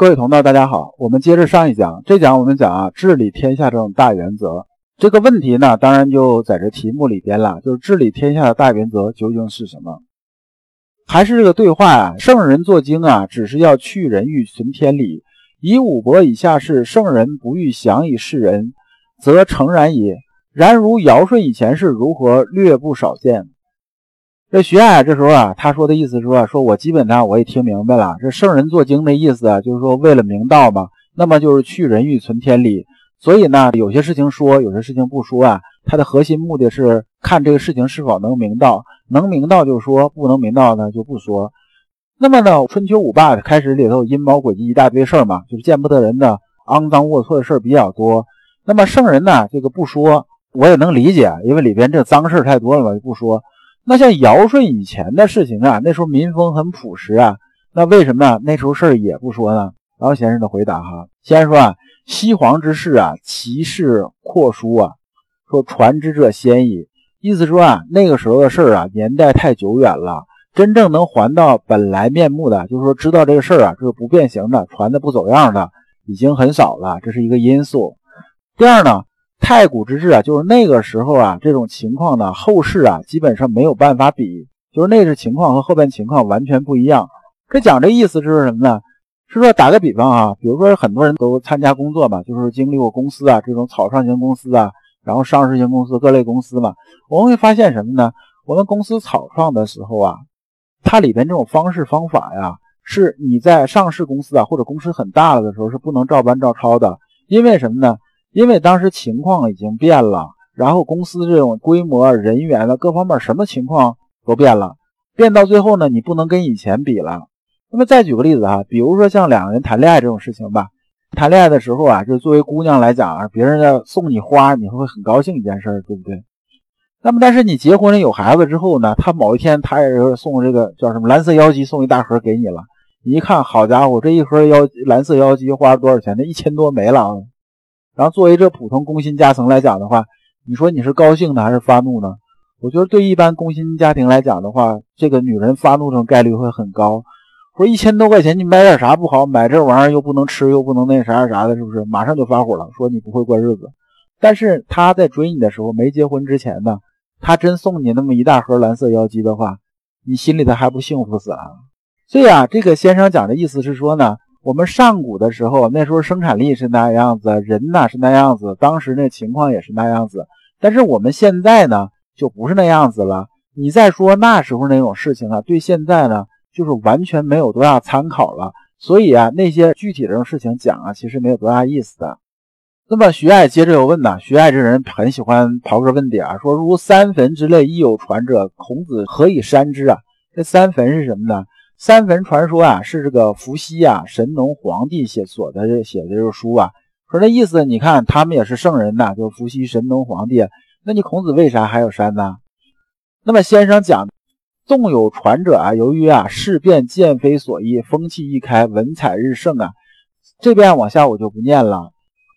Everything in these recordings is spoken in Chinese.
各位同道，大家好，我们接着上一讲，这讲我们讲啊，治理天下这种大原则。这个问题呢，当然就在这题目里边了，就是治理天下的大原则究竟是什么？还是这个对话啊？圣人作经啊，只是要去人欲，存天理。以五伯以下事，圣人不欲降以示人，则诚然也。然如尧舜以前是如何，略不少见。这徐爱这时候啊，他说的意思是说，说我基本上我也听明白了。这圣人作经的意思啊，就是说为了明道嘛，那么就是去人欲存天理。所以呢，有些事情说，有些事情不说啊。它的核心目的是看这个事情是否能明道，能明道就说，不能明道呢就不说。那么呢，春秋五霸开始里头阴谋诡计一大堆事儿嘛，就是见不得人的肮脏龌龊的事儿比较多。那么圣人呢，这个不说，我也能理解，因为里边这脏事太多了嘛，就不说。那像尧舜以前的事情啊，那时候民风很朴实啊，那为什么那时候事儿也不说呢？然后先生的回答哈，先生说啊，西皇之事啊，其事阔疏啊，说传之者先矣。意思说啊，那个时候的事儿啊，年代太久远了，真正能还到本来面目的，就是说知道这个事儿啊，这个不变形的，传的不走样的，已经很少了，这是一个因素。第二呢？太古之治啊，就是那个时候啊，这种情况呢，后世啊基本上没有办法比，就是那时情况和后边情况完全不一样。这讲这意思是什么呢？是说打个比方啊，比如说很多人都参加工作嘛，就是经历过公司啊这种草创型公司啊，然后上市型公司各类公司嘛，我们会发现什么呢？我们公司草创的时候啊，它里边这种方式方法呀，是你在上市公司啊或者公司很大了的时候是不能照搬照抄的，因为什么呢？因为当时情况已经变了，然后公司这种规模、人员的各方面什么情况都变了，变到最后呢，你不能跟以前比了。那么再举个例子哈，比如说像两个人谈恋爱这种事情吧，谈恋爱的时候啊，就作为姑娘来讲啊，别人要送你花，你会很高兴一件事，对不对？那么但是你结婚了有孩子之后呢，他某一天他也是送这个叫什么蓝色妖姬送一大盒给你了，你一看，好家伙，这一盒妖蓝色妖姬花了多少钱？那一千多没了啊！然后作为这普通工薪阶层来讲的话，你说你是高兴呢还是发怒呢？我觉得对一般工薪家庭来讲的话，这个女人发怒的概率会很高。说一千多块钱你买点啥不好？买这玩意儿又不能吃又不能那啥啥的，是不是？马上就发火了，说你不会过日子。但是他在追你的时候，没结婚之前呢，他真送你那么一大盒蓝色妖姬的话，你心里头还不幸福死了？所以啊，这个先生讲的意思是说呢。我们上古的时候，那时候生产力是那样子，人呢是那样子，当时那情况也是那样子。但是我们现在呢，就不是那样子了。你再说那时候那种事情啊，对现在呢，就是完全没有多大参考了。所以啊，那些具体的事情讲啊，其实没有多大意思的。那么徐爱接着又问呢，徐爱这人很喜欢刨根问底啊，说如三坟之类亦有传者，孔子何以删之啊？这三坟是什么呢？三坟传说啊，是这个伏羲啊，神农皇帝写所的写的这个书啊。说这意思，你看他们也是圣人呐，就伏羲、神农皇帝。那你孔子为啥还有山呢？那么先生讲，纵有传者啊，由于啊事变渐非所依，风气一开，文采日盛啊。这边往下我就不念了。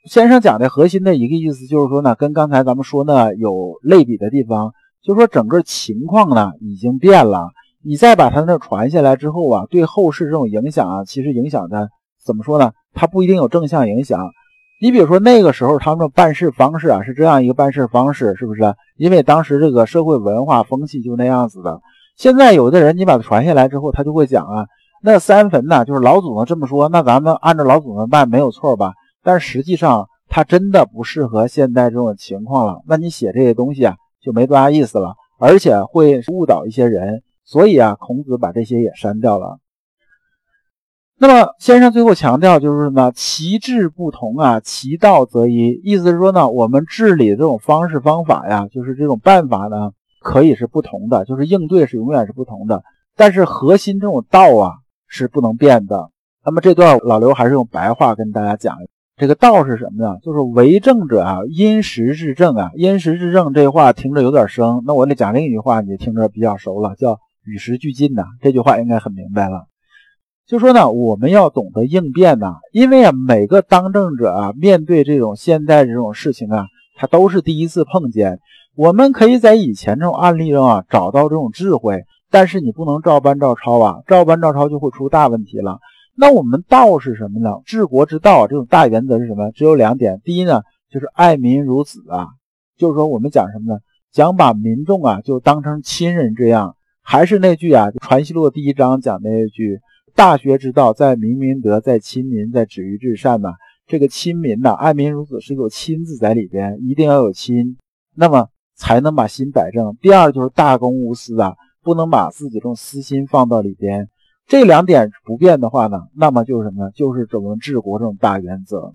先生讲的核心的一个意思就是说呢，跟刚才咱们说呢有类比的地方，就是说整个情况呢已经变了。你再把它那传下来之后啊，对后世这种影响啊，其实影响的怎么说呢？它不一定有正向影响。你比如说那个时候他们的办事方式啊，是这样一个办事方式，是不是？因为当时这个社会文化风气就那样子的。现在有的人你把它传下来之后，他就会讲啊，那三坟呢，就是老祖宗这么说，那咱们按照老祖宗办没有错吧？但实际上它真的不适合现在这种情况了。那你写这些东西啊，就没多大意思了，而且会误导一些人。所以啊，孔子把这些也删掉了。那么先生最后强调就是什么？其志不同啊，其道则一。意思是说呢，我们治理的这种方式方法呀，就是这种办法呢，可以是不同的，就是应对是永远是不同的。但是核心这种道啊是不能变的。那么这段老刘还是用白话跟大家讲，这个道是什么呢？就是为政者啊，因时制政啊。因时制政这话听着有点生，那我得讲另一句话，你听着比较熟了，叫。与时俱进呐，这句话应该很明白了。就说呢，我们要懂得应变呐，因为啊，每个当政者啊，面对这种现在这种事情啊，他都是第一次碰见。我们可以在以前这种案例中啊，找到这种智慧，但是你不能照搬照抄啊，照搬照抄就会出大问题了。那我们道是什么呢？治国之道这种大原则是什么？只有两点。第一呢，就是爱民如子啊，就是说我们讲什么呢？讲把民众啊就当成亲人这样。还是那句啊，《传习录》第一章讲那一句：“大学之道，在明明德，在亲民，在止于至善呐。”这个亲民呐，爱民如子是有亲字在里边，一定要有亲，那么才能把心摆正。第二就是大公无私啊，不能把自己这种私心放到里边。这两点不变的话呢，那么就是什么呢？就是怎么治国这种大原则。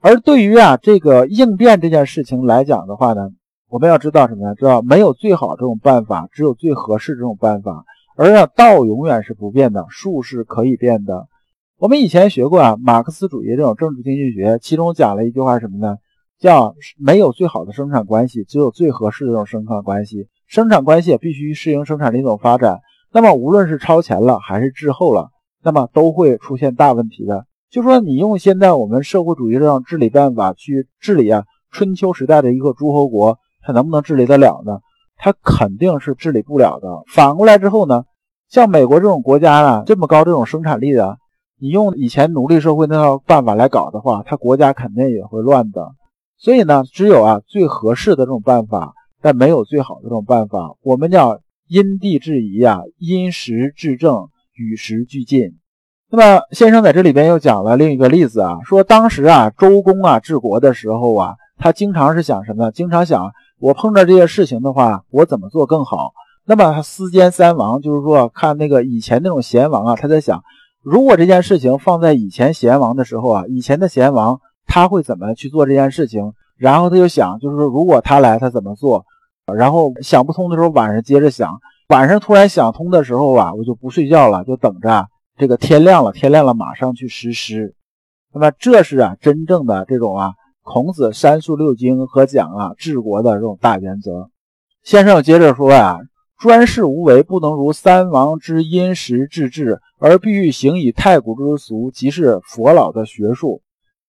而对于啊这个应变这件事情来讲的话呢，我们要知道什么呢？知道没有最好这种办法，只有最合适这种办法。而啊道永远是不变的，术是可以变的。我们以前学过啊，马克思主义这种政治经济学，其中讲了一句话什么呢？叫没有最好的生产关系，只有最合适的这种生产关系。生产关系必须适应生产力一种发展。那么无论是超前了还是滞后了，那么都会出现大问题的。就说你用现在我们社会主义这种治理办法去治理啊，春秋时代的一个诸侯国，它能不能治理得了呢？它肯定是治理不了的。反过来之后呢，像美国这种国家呢，这么高这种生产力的，你用以前奴隶社会那套办法来搞的话，它国家肯定也会乱的。所以呢，只有啊最合适的这种办法，但没有最好的这种办法。我们叫。因地制宜啊，因时制政，与时俱进。那么先生在这里边又讲了另一个例子啊，说当时啊周公啊治国的时候啊，他经常是想什么？经常想我碰着这些事情的话，我怎么做更好？那么他思兼三王，就是说看那个以前那种贤王啊，他在想，如果这件事情放在以前贤王的时候啊，以前的贤王他会怎么去做这件事情？然后他就想，就是说如果他来，他怎么做？然后想不通的时候，晚上接着想。晚上突然想通的时候啊，我就不睡觉了，就等着这个天亮了。天亮了，马上去实施。那么这是啊，真正的这种啊，孔子三述六经和讲啊治国的这种大原则。先生接着说啊，专事无为，不能如三王之因时制治，而必须行以太古之俗，即是佛老的学术。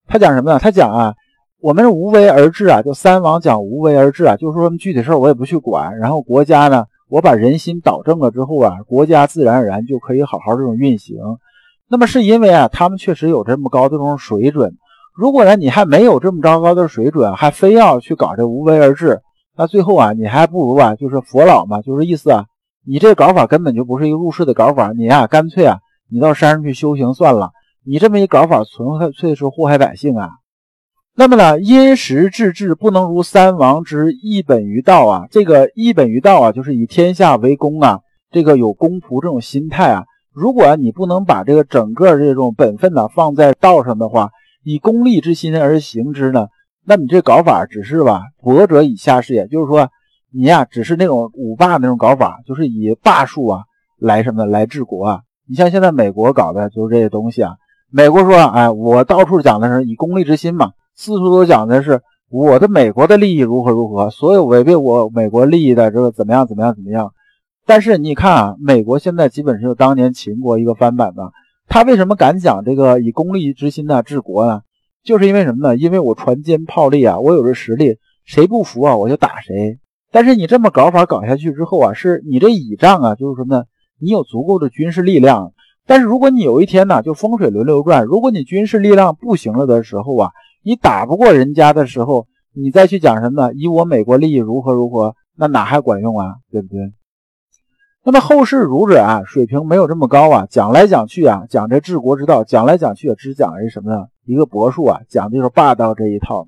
他讲什么呢？他讲啊。我们无为而治啊，就三王讲无为而治啊，就是说具体事儿我也不去管，然后国家呢，我把人心导正了之后啊，国家自然而然就可以好好这种运行。那么是因为啊，他们确实有这么高的这种水准。如果呢，你还没有这么糟糕的水准，还非要去搞这无为而治，那最后啊，你还不如啊，就是佛老嘛，就是意思啊，你这搞法根本就不是一个入世的搞法，你呀，干脆啊，你到山上去修行算了。你这么一搞法，纯粹是祸害百姓啊。那么呢，因时制治不能如三王之一本于道啊。这个一本于道啊，就是以天下为公啊，这个有公仆这种心态啊。如果你不能把这个整个这种本分呢放在道上的话，以功利之心而行之呢，那你这搞法只是吧，博者以下是也。就是说，你呀，只是那种五霸那种搞法，就是以霸术啊来什么来治国啊。你像现在美国搞的就是这些东西啊。美国说，哎，我到处讲的是以功利之心嘛。四处都讲的是我的美国的利益如何如何，所有违背我美国利益的这个怎么样怎么样怎么样。但是你看啊，美国现在基本是当年秦国一个翻版的。他为什么敢讲这个以功利之心呢治国呢？就是因为什么呢？因为我船坚炮利啊，我有这实力，谁不服啊我就打谁。但是你这么搞法搞下去之后啊，是你这倚仗啊，就是什么呢？你有足够的军事力量。但是如果你有一天呢，就风水轮流转，如果你军事力量不行了的时候啊。你打不过人家的时候，你再去讲什么呢？以我美国利益如何如何，那哪还管用啊？对不对？那么后世儒者啊，水平没有这么高啊，讲来讲去啊，讲这治国之道，讲来讲去也只讲一什么呢？一个博术啊，讲的就是霸道这一套。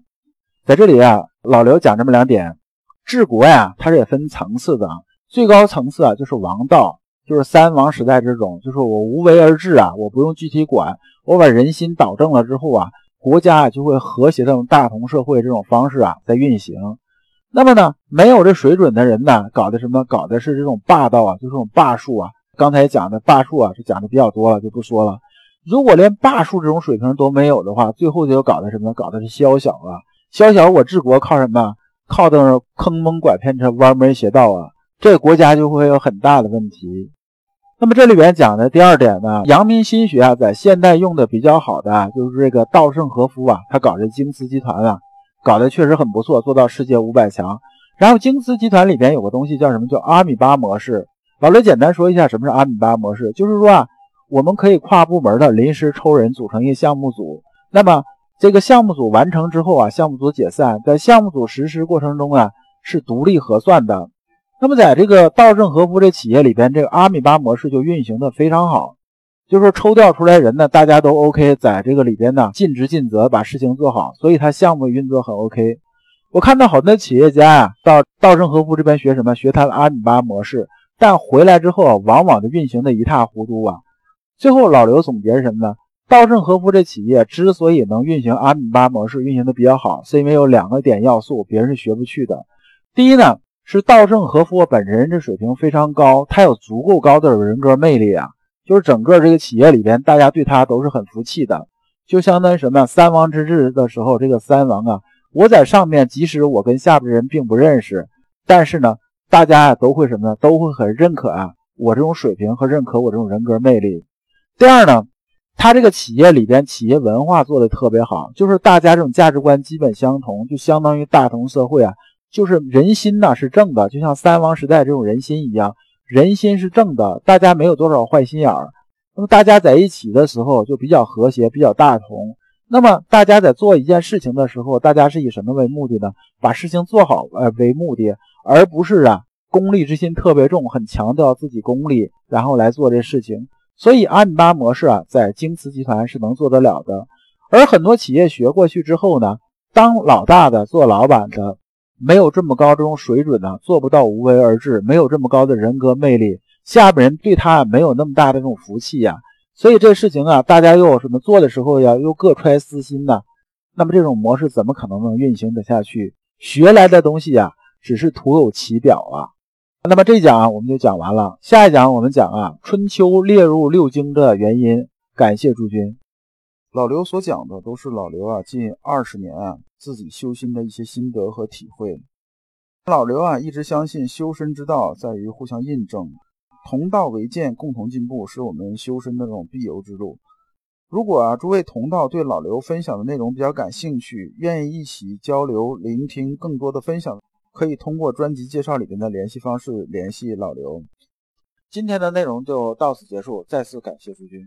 在这里啊，老刘讲这么两点，治国呀，它是也分层次的啊。最高层次啊，就是王道，就是三王时代这种，就是我无为而治啊，我不用具体管，我把人心导正了之后啊。国家啊就会和谐这种大同社会这种方式啊在运行。那么呢，没有这水准的人呢，搞的什么？搞的是这种霸道啊，就这种霸术啊。刚才讲的霸术啊，是讲的比较多了，就不说了。如果连霸术这种水平都没有的话，最后就搞的什么？搞的是宵小啊。宵小，我治国靠什么？靠的是坑蒙拐骗、这歪门邪道啊。这个国家就会有很大的问题。那么这里边讲的第二点呢，阳明心学啊，在现代用的比较好的就是这个稻盛和夫啊，他搞这京瓷集团啊，搞得确实很不错，做到世界五百强。然后京瓷集团里边有个东西叫什么？叫阿米巴模式。老刘简单说一下什么是阿米巴模式，就是说啊，我们可以跨部门的临时抽人组成一个项目组。那么这个项目组完成之后啊，项目组解散，在项目组实施过程中啊是独立核算的。那么在这个稻盛和夫这企业里边，这个阿米巴模式就运行的非常好。就是抽调出来人呢，大家都 OK，在这个里边呢尽职尽责把事情做好，所以他项目运作很 OK。我看到好多企业家呀，到稻盛和夫这边学什么？学他的阿米巴模式，但回来之后啊，往往就运行的一塌糊涂啊。最后老刘总结什么呢？稻盛和夫这企业之所以能运行阿米巴模式，运行的比较好，是因为有两个点要素，别人是学不去的。第一呢，是稻盛和夫本人这水平非常高，他有足够高的人格魅力啊。就是整个这个企业里边，大家对他都是很服气的，就相当于什么呀？三王之治的时候，这个三王啊，我在上面，即使我跟下边的人并不认识，但是呢，大家呀都会什么呢？都会很认可啊，我这种水平和认可我这种人格魅力。第二呢，他这个企业里边企业文化做的特别好，就是大家这种价值观基本相同，就相当于大同社会啊，就是人心呢是正的，就像三王时代这种人心一样。人心是正的，大家没有多少坏心眼儿。那么大家在一起的时候就比较和谐，比较大同。那么大家在做一件事情的时候，大家是以什么为目的呢？把事情做好呃为目的，而不是啊功利之心特别重，很强调自己功利，然后来做这事情。所以阿米巴模式啊，在京瓷集团是能做得了的。而很多企业学过去之后呢，当老大的做老板的。没有这么高这种水准呢，做不到无为而治；没有这么高的人格魅力，下边人对他没有那么大的这种福气呀。所以这事情啊，大家又有什么做的时候呀，又各揣私心呢？那么这种模式怎么可能能运行得下去？学来的东西呀，只是徒有其表啊。那么这一讲啊，我们就讲完了。下一讲我们讲啊，春秋列入六经的原因。感谢诸君。老刘所讲的都是老刘啊，近二十年啊。自己修心的一些心得和体会，老刘啊一直相信修身之道在于互相印证，同道为鉴，共同进步是我们修身的这种必由之路。如果啊诸位同道对老刘分享的内容比较感兴趣，愿意一起交流、聆听更多的分享，可以通过专辑介绍里边的联系方式联系老刘。今天的内容就到此结束，再次感谢诸君。